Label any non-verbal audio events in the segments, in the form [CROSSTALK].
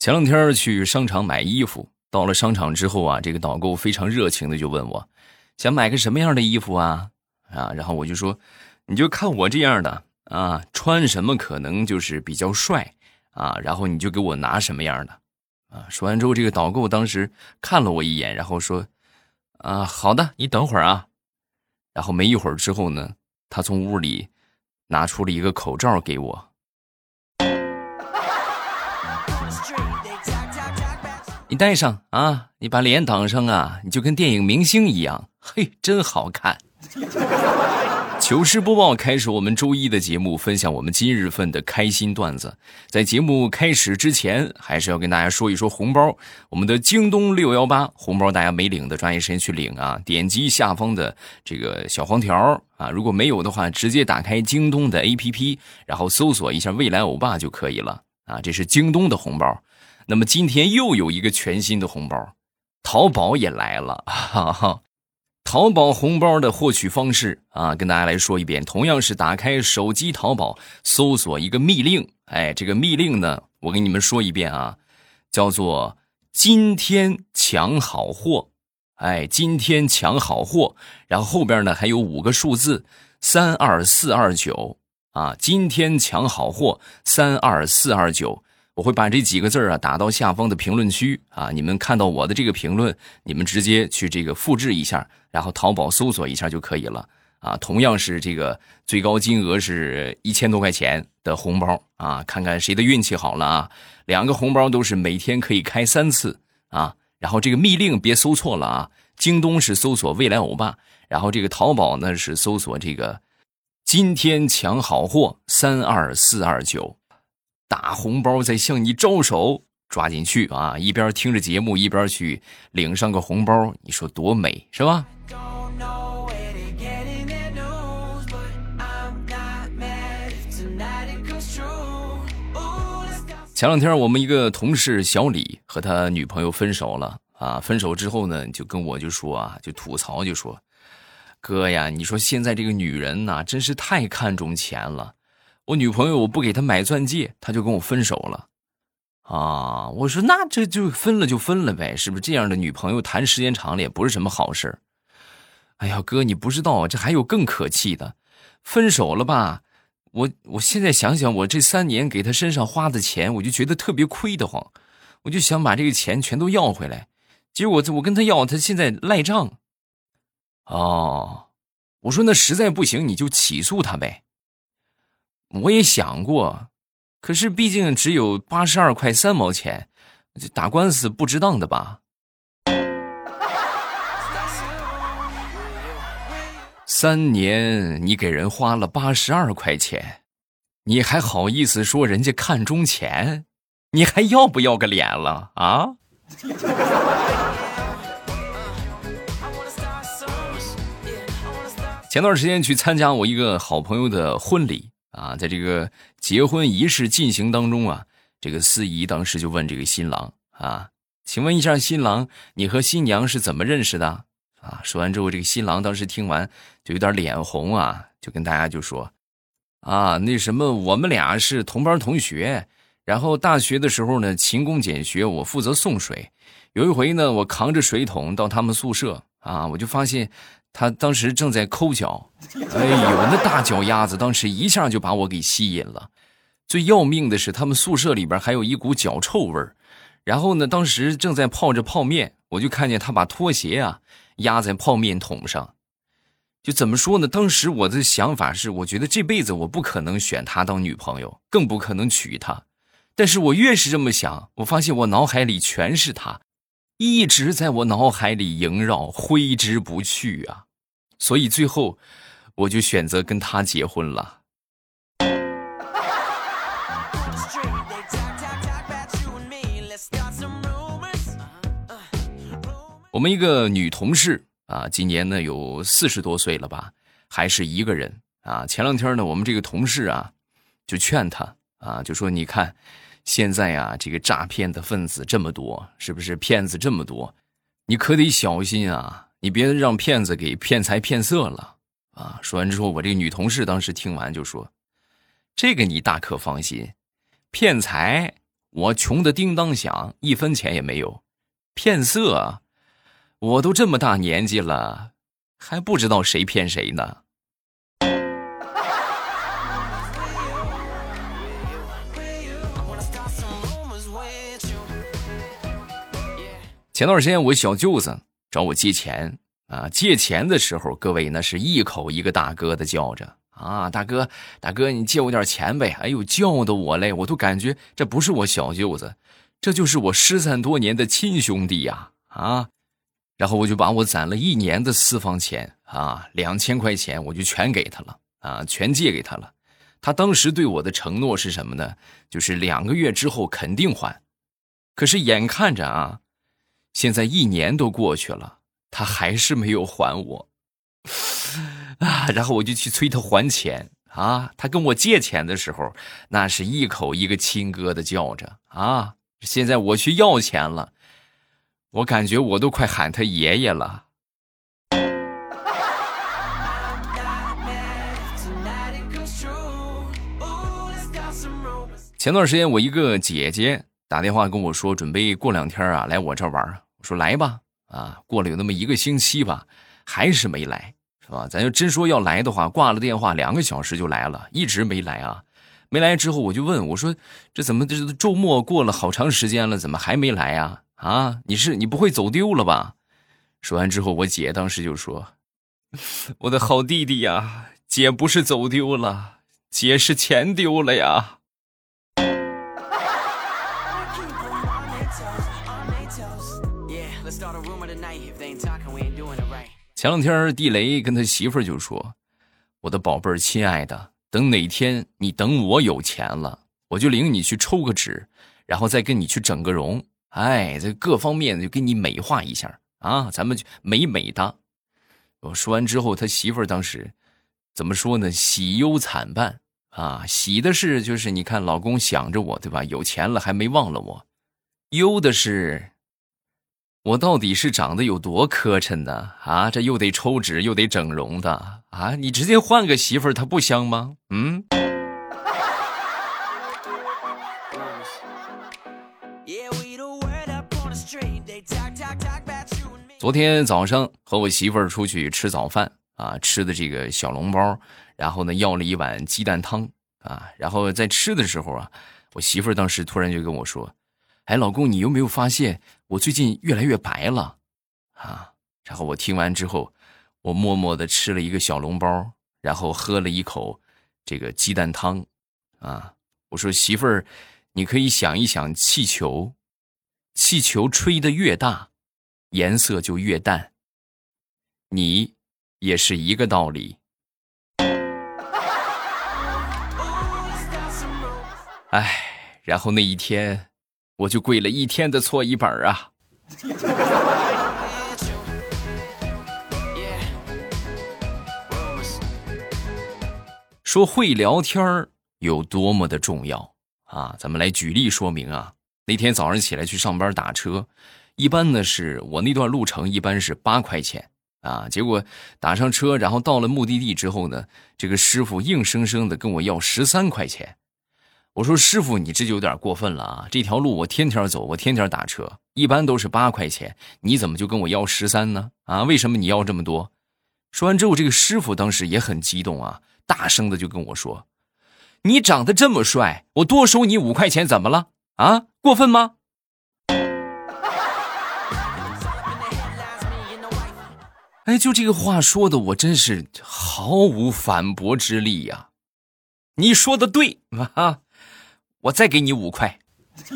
前两天去商场买衣服，到了商场之后啊，这个导购非常热情的就问我，想买个什么样的衣服啊？啊，然后我就说，你就看我这样的啊，穿什么可能就是比较帅啊，然后你就给我拿什么样的啊。说完之后，这个导购当时看了我一眼，然后说，啊，好的，你等会儿啊。然后没一会儿之后呢，他从屋里拿出了一个口罩给我。你戴上啊！你把脸挡上啊！你就跟电影明星一样，嘿，真好看。糗事播报开始，我们周一的节目，分享我们今日份的开心段子。在节目开始之前，还是要跟大家说一说红包。我们的京东六幺八红包，大家没领的，抓紧时间去领啊！点击下方的这个小黄条啊，如果没有的话，直接打开京东的 APP，然后搜索一下“未来欧巴”就可以了啊！这是京东的红包。那么今天又有一个全新的红包，淘宝也来了。哈哈，淘宝红包的获取方式啊，跟大家来说一遍，同样是打开手机淘宝，搜索一个密令。哎，这个密令呢，我给你们说一遍啊，叫做“今天抢好货”。哎，今天抢好货，然后后边呢还有五个数字：三二四二九啊，今天抢好货，三二四二九。我会把这几个字啊打到下方的评论区啊，你们看到我的这个评论，你们直接去这个复制一下，然后淘宝搜索一下就可以了啊。同样是这个最高金额是一千多块钱的红包啊，看看谁的运气好了啊。两个红包都是每天可以开三次啊。然后这个密令别搜错了啊，京东是搜索未来欧巴，然后这个淘宝呢是搜索这个今天抢好货三二四二九。大红包在向你招手，抓紧去啊！一边听着节目，一边去领上个红包，你说多美是吧？前两天我们一个同事小李和他女朋友分手了啊！分手之后呢，就跟我就说啊，就吐槽就说：“哥呀，你说现在这个女人呐，真是太看重钱了。”我女朋友，我不给她买钻戒，她就跟我分手了，啊！我说那这就分了就分了呗，是不是这样的女朋友谈时间长了也不是什么好事哎呀，哥，你不知道，这还有更可气的，分手了吧？我我现在想想，我这三年给她身上花的钱，我就觉得特别亏得慌，我就想把这个钱全都要回来，结果我跟她要，她现在赖账。哦，我说那实在不行，你就起诉她呗。我也想过，可是毕竟只有八十二块三毛钱，打官司不值当的吧？三年你给人花了八十二块钱，你还好意思说人家看中钱？你还要不要个脸了啊？前段时间去参加我一个好朋友的婚礼。啊，在这个结婚仪式进行当中啊，这个司仪当时就问这个新郎啊，请问一下新郎，你和新娘是怎么认识的？啊，说完之后，这个新郎当时听完就有点脸红啊，就跟大家就说，啊，那什么，我们俩是同班同学，然后大学的时候呢，勤工俭学，我负责送水，有一回呢，我扛着水桶到他们宿舍啊，我就发现。他当时正在抠脚，哎呦，那大脚丫子当时一下就把我给吸引了。最要命的是，他们宿舍里边还有一股脚臭味儿。然后呢，当时正在泡着泡面，我就看见他把拖鞋啊压在泡面桶上。就怎么说呢？当时我的想法是，我觉得这辈子我不可能选她当女朋友，更不可能娶她。但是我越是这么想，我发现我脑海里全是她。一直在我脑海里萦绕，挥之不去啊！所以最后，我就选择跟他结婚了。我们一个女同事啊，今年呢有四十多岁了吧，还是一个人啊。前两天呢，我们这个同事啊，就劝她啊，就说你看。现在呀，这个诈骗的分子这么多，是不是骗子这么多？你可得小心啊！你别让骗子给骗财骗色了啊！说完之后，我这个女同事当时听完就说：“这个你大可放心，骗财我穷的叮当响，一分钱也没有。骗色？我都这么大年纪了，还不知道谁骗谁呢。前段时间我小舅子找我借钱啊，借钱的时候，各位那是一口一个大哥的叫着啊，大哥大哥，你借我点钱呗！哎呦，叫的我嘞，我都感觉这不是我小舅子，这就是我失散多年的亲兄弟呀啊！然后我就把我攒了一年的私房钱啊，两千块钱我就全给他了啊，全借给他了。他当时对我的承诺是什么呢？就是两个月之后肯定还。可是眼看着啊。现在一年都过去了，他还是没有还我，[SIGHS] 啊！然后我就去催他还钱啊！他跟我借钱的时候，那是一口一个亲哥的叫着啊！现在我去要钱了，我感觉我都快喊他爷爷了。前段时间，我一个姐姐。打电话跟我说，准备过两天啊来我这玩我说来吧，啊，过了有那么一个星期吧，还是没来，是吧？咱就真说要来的话，挂了电话两个小时就来了，一直没来啊。没来之后我就问我说，这怎么这周末过了好长时间了，怎么还没来呀？啊，你是你不会走丢了吧？说完之后，我姐当时就说：“ [LAUGHS] 我的好弟弟呀，姐不是走丢了，姐是钱丢了呀。”前两天地雷跟他媳妇儿就说：“我的宝贝儿，亲爱的，等哪天你等我有钱了，我就领你去抽个脂，然后再跟你去整个容，哎，这各方面就给你美化一下啊，咱们就美美的。”我说完之后，他媳妇儿当时怎么说呢？喜忧参半啊。喜的是就是你看老公想着我，对吧？有钱了还没忘了我。忧的是。我到底是长得有多磕碜呢？啊，这又得抽脂又得整容的啊！你直接换个媳妇儿，她不香吗？嗯。昨天早上和我媳妇儿出去吃早饭啊，吃的这个小笼包，然后呢要了一碗鸡蛋汤啊，然后在吃的时候啊，我媳妇儿当时突然就跟我说。哎，老公，你有没有发现我最近越来越白了，啊？然后我听完之后，我默默的吃了一个小笼包，然后喝了一口这个鸡蛋汤，啊，我说媳妇儿，你可以想一想气球，气球吹得越大，颜色就越淡，你也是一个道理。哎，然后那一天。我就跪了一天的搓衣板啊！说会聊天有多么的重要啊！咱们来举例说明啊。那天早上起来去上班打车，一般呢是我那段路程一般是八块钱啊，结果打上车，然后到了目的地之后呢，这个师傅硬生生的跟我要十三块钱。我说师傅，你这就有点过分了啊！这条路我天天走，我天天打车，一般都是八块钱，你怎么就跟我要十三呢？啊，为什么你要这么多？说完之后，这个师傅当时也很激动啊，大声的就跟我说：“你长得这么帅，我多收你五块钱怎么了？啊，过分吗？”哎，就这个话说的，我真是毫无反驳之力呀！你说的对啊。我再给你五块。[LAUGHS]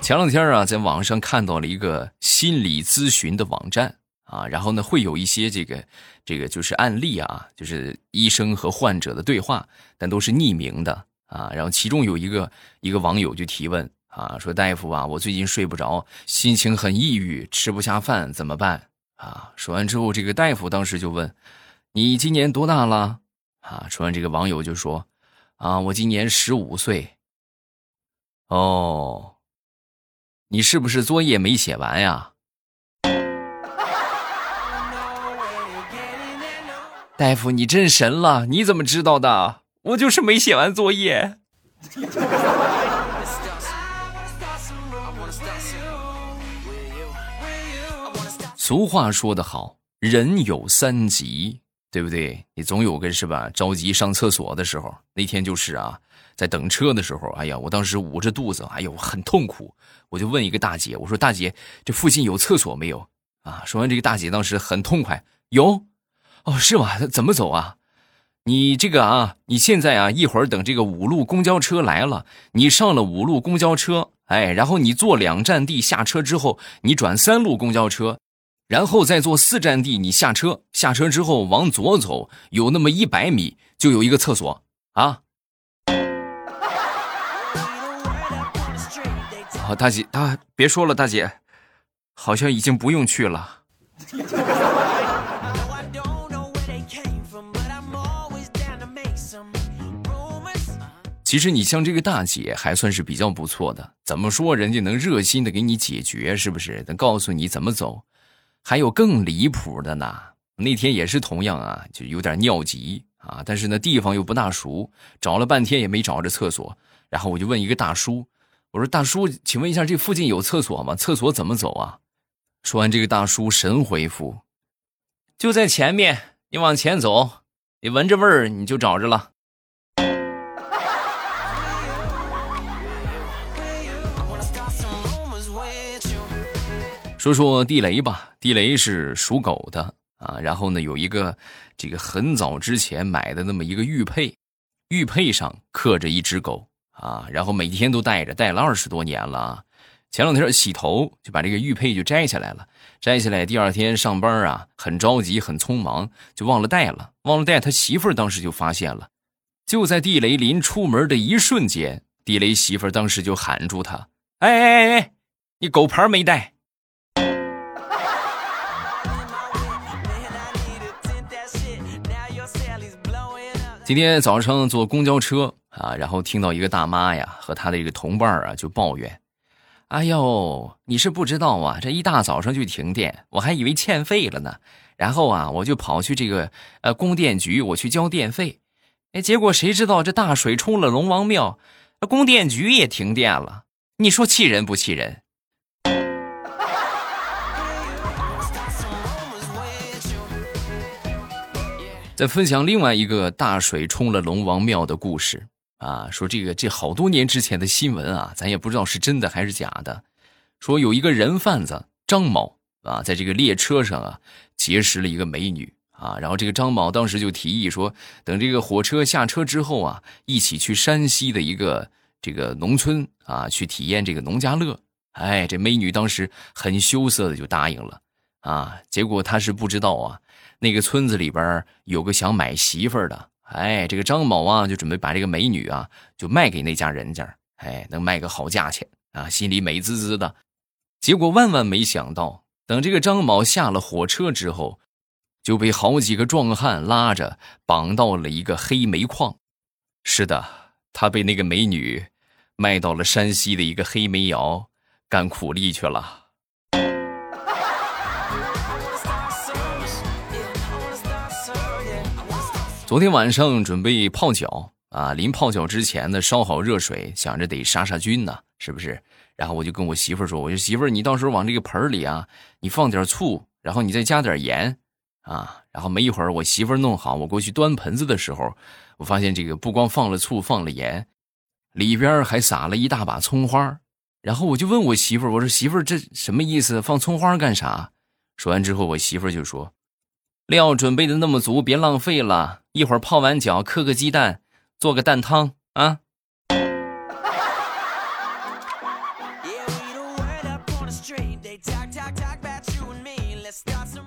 前两天啊，在网上看到了一个心理咨询的网站啊，然后呢，会有一些这个这个就是案例啊，就是医生和患者的对话，但都是匿名的啊。然后其中有一个一个网友就提问啊，说大夫啊，我最近睡不着，心情很抑郁，吃不下饭，怎么办？啊，说完之后，这个大夫当时就问：“你今年多大了？”啊，说完这个网友就说：“啊，我今年十五岁。”哦，你是不是作业没写完呀？[LAUGHS] 大夫，你真神了！你怎么知道的？我就是没写完作业。俗话说得好，人有三急，对不对？你总有个是吧？着急上厕所的时候。那天就是啊，在等车的时候，哎呀，我当时捂着肚子，哎呦，很痛苦。我就问一个大姐，我说：“大姐，这附近有厕所没有？”啊，说完这个大姐当时很痛快，有。哦，是吗？怎么走啊？你这个啊，你现在啊，一会儿等这个五路公交车来了，你上了五路公交车，哎，然后你坐两站地下车之后，你转三路公交车，然后再坐四站地，你下车，下车之后往左走，有那么一百米就有一个厕所啊。好，大姐，大别说了，大姐，好像已经不用去了。其实你像这个大姐还算是比较不错的，怎么说人家能热心的给你解决，是不是？能告诉你怎么走。还有更离谱的呢，那天也是同样啊，就有点尿急啊，但是呢地方又不大熟，找了半天也没找着厕所。然后我就问一个大叔，我说：“大叔，请问一下，这附近有厕所吗？厕所怎么走啊？”说完，这个大叔神回复：“就在前面，你往前走，你闻着味儿你就找着了。”说说地雷吧，地雷是属狗的啊。然后呢，有一个这个很早之前买的那么一个玉佩，玉佩上刻着一只狗啊。然后每天都戴着，戴了二十多年了。前两天洗头就把这个玉佩就摘下来了，摘下来第二天上班啊，很着急，很匆忙，就忘了戴了，忘了戴。他媳妇儿当时就发现了，就在地雷临出门的一瞬间，地雷媳妇儿当时就喊住他：“哎哎哎哎，你狗牌没带。”今天早上坐公交车啊，然后听到一个大妈呀和她的一个同伴啊就抱怨：“哎呦，你是不知道啊，这一大早上就停电，我还以为欠费了呢。然后啊，我就跑去这个呃供电局，我去交电费。哎，结果谁知道这大水冲了龙王庙，供电局也停电了。你说气人不气人？”再分享另外一个大水冲了龙王庙的故事啊，说这个这好多年之前的新闻啊，咱也不知道是真的还是假的。说有一个人贩子张某啊，在这个列车上啊结识了一个美女啊，然后这个张某当时就提议说，等这个火车下车之后啊，一起去山西的一个这个农村啊去体验这个农家乐。哎，这美女当时很羞涩的就答应了啊，结果她是不知道啊。那个村子里边有个想买媳妇的，哎，这个张某啊就准备把这个美女啊就卖给那家人家，哎，能卖个好价钱啊，心里美滋滋的。结果万万没想到，等这个张某下了火车之后，就被好几个壮汉拉着绑到了一个黑煤矿。是的，他被那个美女卖到了山西的一个黑煤窑干苦力去了。昨天晚上准备泡脚啊，临泡脚之前呢，烧好热水，想着得杀杀菌呢，是不是？然后我就跟我媳妇说：“我说媳妇你到时候往这个盆里啊，你放点醋，然后你再加点盐，啊。”然后没一会儿，我媳妇弄好，我过去端盆子的时候，我发现这个不光放了醋，放了盐，里边还撒了一大把葱花。然后我就问我媳妇我说媳妇这什么意思？放葱花干啥？说完之后，我媳妇就说。料准备的那么足，别浪费了。一会儿泡完脚，磕个鸡蛋，做个蛋汤啊。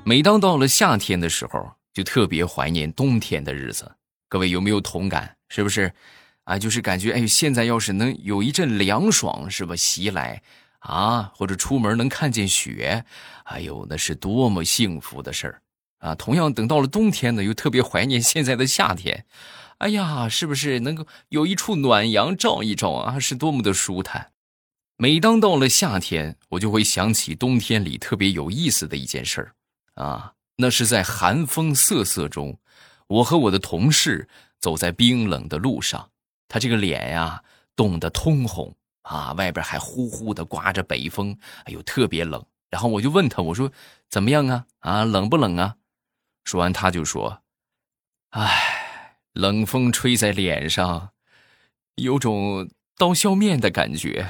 每当到了夏天的时候，就特别怀念冬天的日子。各位有没有同感？是不是？啊，就是感觉哎，现在要是能有一阵凉爽，是吧？袭来啊，或者出门能看见雪，哎呦，那是多么幸福的事儿。啊，同样等到了冬天呢，又特别怀念现在的夏天。哎呀，是不是能够有一处暖阳照一照啊？是多么的舒坦。每当到了夏天，我就会想起冬天里特别有意思的一件事儿啊，那是在寒风瑟瑟中，我和我的同事走在冰冷的路上，他这个脸呀冻得通红啊，外边还呼呼的刮着北风，哎呦特别冷。然后我就问他，我说怎么样啊？啊，冷不冷啊？说完他就说：“哎，冷风吹在脸上，有种刀削面的感觉。”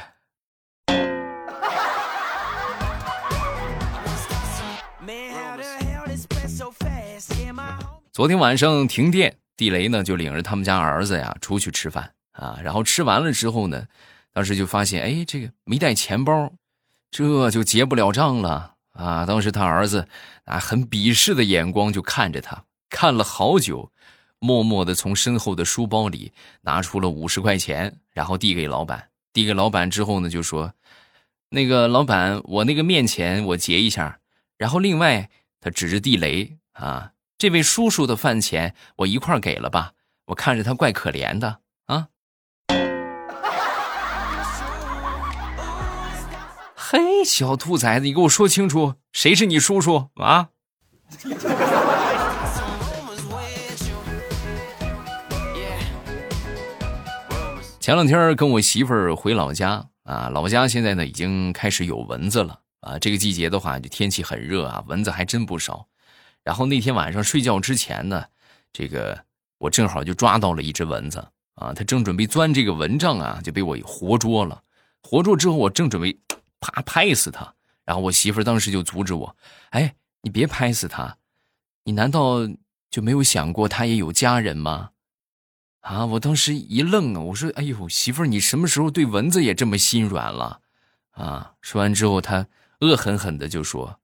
昨天晚上停电，地雷呢就领着他们家儿子呀出去吃饭啊，然后吃完了之后呢，当时就发现哎，这个没带钱包，这就结不了账了啊！当时他儿子啊很鄙视的眼光就看着他，看了好久，默默的从身后的书包里拿出了五十块钱，然后递给老板。递给老板之后呢，就说：“那个老板，我那个面钱我结一下。”然后另外他指着地雷啊。这位叔叔的饭钱我一块给了吧，我看着他怪可怜的嘿，小兔崽子，你给我说清楚，谁是你叔叔啊？前两天跟我媳妇儿回老家啊，老家现在呢已经开始有蚊子了啊。这个季节的话，就天气很热啊，蚊子还真不少。然后那天晚上睡觉之前呢，这个我正好就抓到了一只蚊子啊，它正准备钻这个蚊帐啊，就被我活捉了。活捉之后，我正准备啪拍死他，然后我媳妇当时就阻止我：“哎，你别拍死他，你难道就没有想过他也有家人吗？”啊！我当时一愣啊，我说：“哎呦，媳妇你什么时候对蚊子也这么心软了？”啊！说完之后，他恶狠狠的就说：“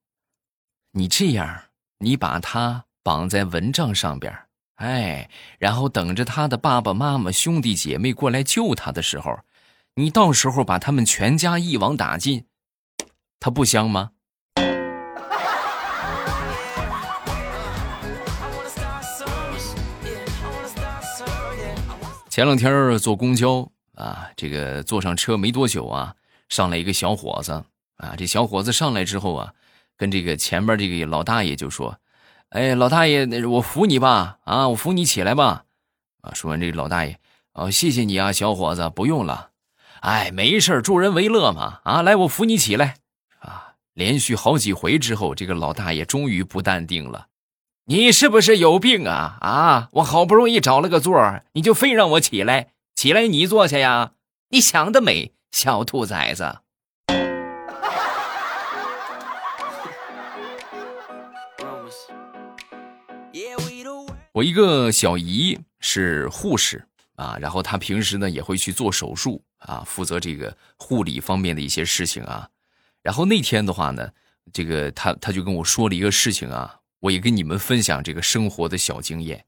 你这样。”你把他绑在蚊帐上边哎，然后等着他的爸爸妈妈、兄弟姐妹过来救他的时候，你到时候把他们全家一网打尽，他不香吗？[LAUGHS] 前两天坐公交啊，这个坐上车没多久啊，上来一个小伙子啊，这小伙子上来之后啊。跟这个前边这个老大爷就说：“哎，老大爷，我扶你吧，啊，我扶你起来吧。”啊，说完这个老大爷，哦，谢谢你啊，小伙子，不用了。哎，没事助人为乐嘛，啊，来，我扶你起来。连续好几回之后，这个老大爷终于不淡定了：“你是不是有病啊？啊，我好不容易找了个座儿你就非让我起来？起来，你坐下呀！你想得美，小兔崽子。”我一个小姨是护士啊，然后她平时呢也会去做手术啊，负责这个护理方面的一些事情啊。然后那天的话呢，这个他他就跟我说了一个事情啊，我也跟你们分享这个生活的小经验，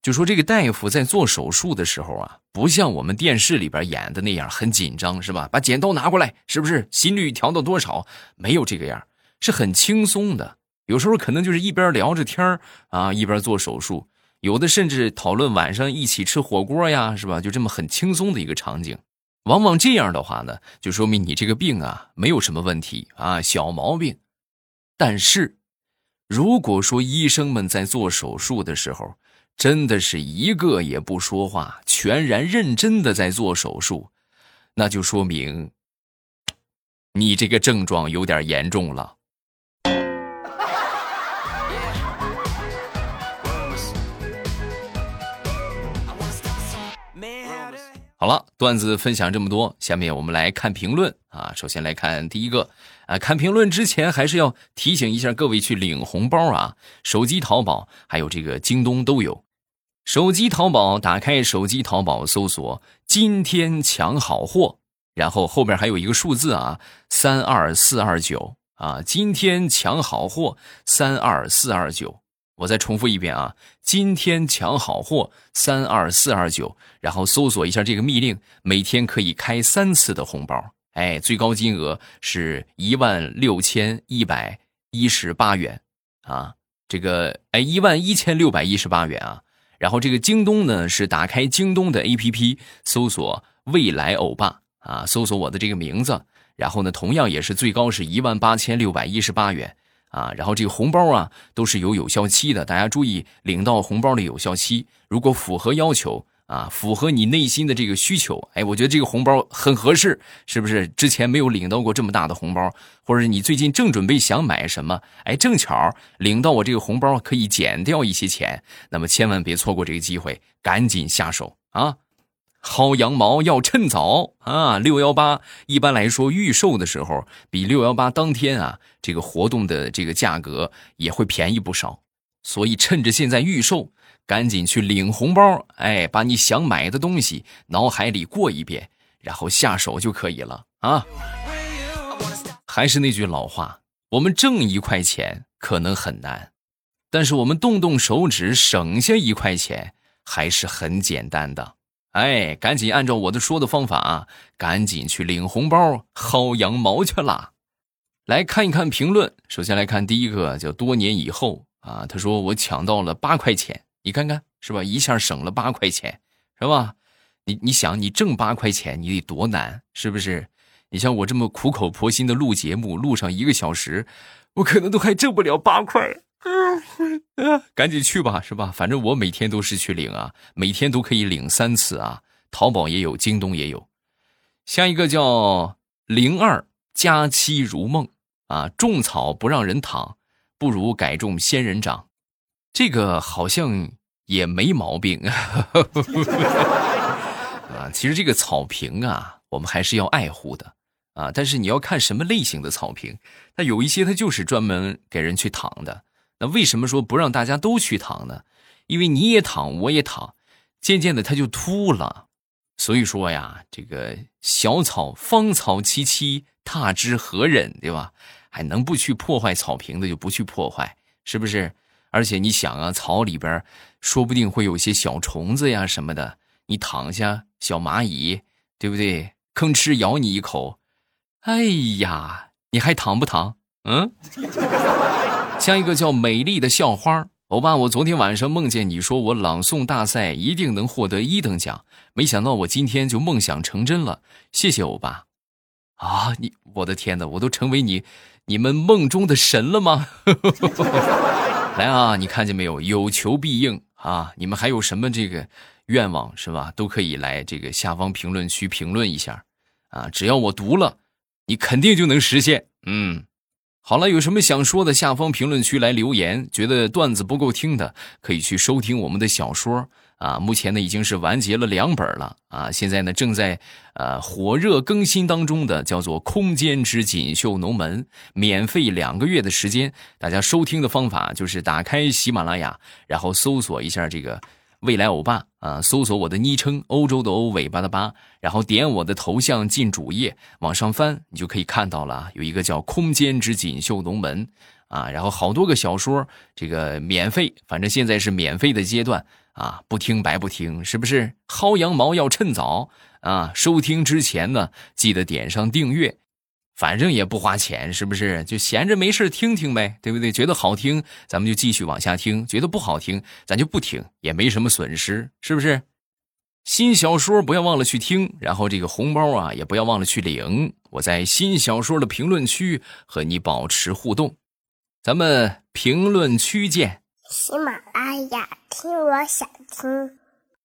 就说这个大夫在做手术的时候啊，不像我们电视里边演的那样很紧张，是吧？把剪刀拿过来，是不是？心率调到多少？没有这个样，是很轻松的。有时候可能就是一边聊着天啊，一边做手术。有的甚至讨论晚上一起吃火锅呀，是吧？就这么很轻松的一个场景，往往这样的话呢，就说明你这个病啊没有什么问题啊，小毛病。但是，如果说医生们在做手术的时候，真的是一个也不说话，全然认真的在做手术，那就说明你这个症状有点严重了。好了，段子分享这么多，下面我们来看评论啊。首先来看第一个啊，看评论之前还是要提醒一下各位去领红包啊。手机淘宝还有这个京东都有。手机淘宝打开手机淘宝搜索“今天抢好货”，然后后边还有一个数字啊，三二四二九啊，今天抢好货三二四二九。我再重复一遍啊！今天抢好货三二四二九，然后搜索一下这个密令，每天可以开三次的红包，哎，最高金额是一万六千一百一十八元啊！这个哎，一万一千六百一十八元啊！然后这个京东呢是打开京东的 APP，搜索未来欧巴啊，搜索我的这个名字，然后呢同样也是最高是一万八千六百一十八元。啊，然后这个红包啊都是有有效期的，大家注意领到红包的有效期，如果符合要求啊，符合你内心的这个需求，哎，我觉得这个红包很合适，是不是？之前没有领到过这么大的红包，或者你最近正准备想买什么，哎，正巧领到我这个红包可以减掉一些钱，那么千万别错过这个机会，赶紧下手啊！薅羊毛要趁早啊！六幺八一般来说预售的时候，比六幺八当天啊，这个活动的这个价格也会便宜不少。所以趁着现在预售，赶紧去领红包，哎，把你想买的东西脑海里过一遍，然后下手就可以了啊！还是那句老话，我们挣一块钱可能很难，但是我们动动手指省下一块钱还是很简单的。哎，赶紧按照我的说的方法啊，赶紧去领红包、薅羊毛去啦！来看一看评论。首先来看第一个，叫多年以后啊，他说我抢到了八块钱，你看看是吧？一下省了八块钱，是吧？你你想，你挣八块钱，你得多难，是不是？你像我这么苦口婆心的录节目，录上一个小时，我可能都还挣不了八块。嗯，[LAUGHS] 赶紧去吧，是吧？反正我每天都是去领啊，每天都可以领三次啊。淘宝也有，京东也有。下一个叫零二佳期如梦啊，种草不让人躺，不如改种仙人掌。这个好像也没毛病 [LAUGHS] 啊。其实这个草坪啊，我们还是要爱护的啊。但是你要看什么类型的草坪，它有一些它就是专门给人去躺的。为什么说不让大家都去躺呢？因为你也躺，我也躺，渐渐的它就秃了。所以说呀，这个小草芳草萋萋，踏之何忍，对吧？还能不去破坏草坪的就不去破坏，是不是？而且你想啊，草里边说不定会有些小虫子呀什么的，你躺下，小蚂蚁，对不对？吭哧咬你一口，哎呀，你还躺不躺？嗯？像一个叫美丽的校花，欧巴，我昨天晚上梦见你说我朗诵大赛一定能获得一等奖，没想到我今天就梦想成真了，谢谢欧巴。啊，你，我的天哪，我都成为你你们梦中的神了吗？[LAUGHS] 来啊，你看见没有？有求必应啊！你们还有什么这个愿望是吧？都可以来这个下方评论区评论一下啊！只要我读了，你肯定就能实现。嗯。好了，有什么想说的，下方评论区来留言。觉得段子不够听的，可以去收听我们的小说啊。目前呢已经是完结了两本了啊，现在呢正在呃火热更新当中的，叫做《空间之锦绣龙门》，免费两个月的时间。大家收听的方法就是打开喜马拉雅，然后搜索一下这个。未来欧巴啊，搜索我的昵称“欧洲的欧，尾巴的巴”，然后点我的头像进主页，往上翻，你就可以看到了，有一个叫《空间之锦绣龙门》啊，然后好多个小说，这个免费，反正现在是免费的阶段啊，不听白不听，是不是？薅羊毛要趁早啊！收听之前呢，记得点上订阅。反正也不花钱，是不是？就闲着没事听听呗，对不对？觉得好听，咱们就继续往下听；觉得不好听，咱就不听，也没什么损失，是不是？新小说不要忘了去听，然后这个红包啊，也不要忘了去领。我在新小说的评论区和你保持互动，咱们评论区见。喜马拉雅听，我想听。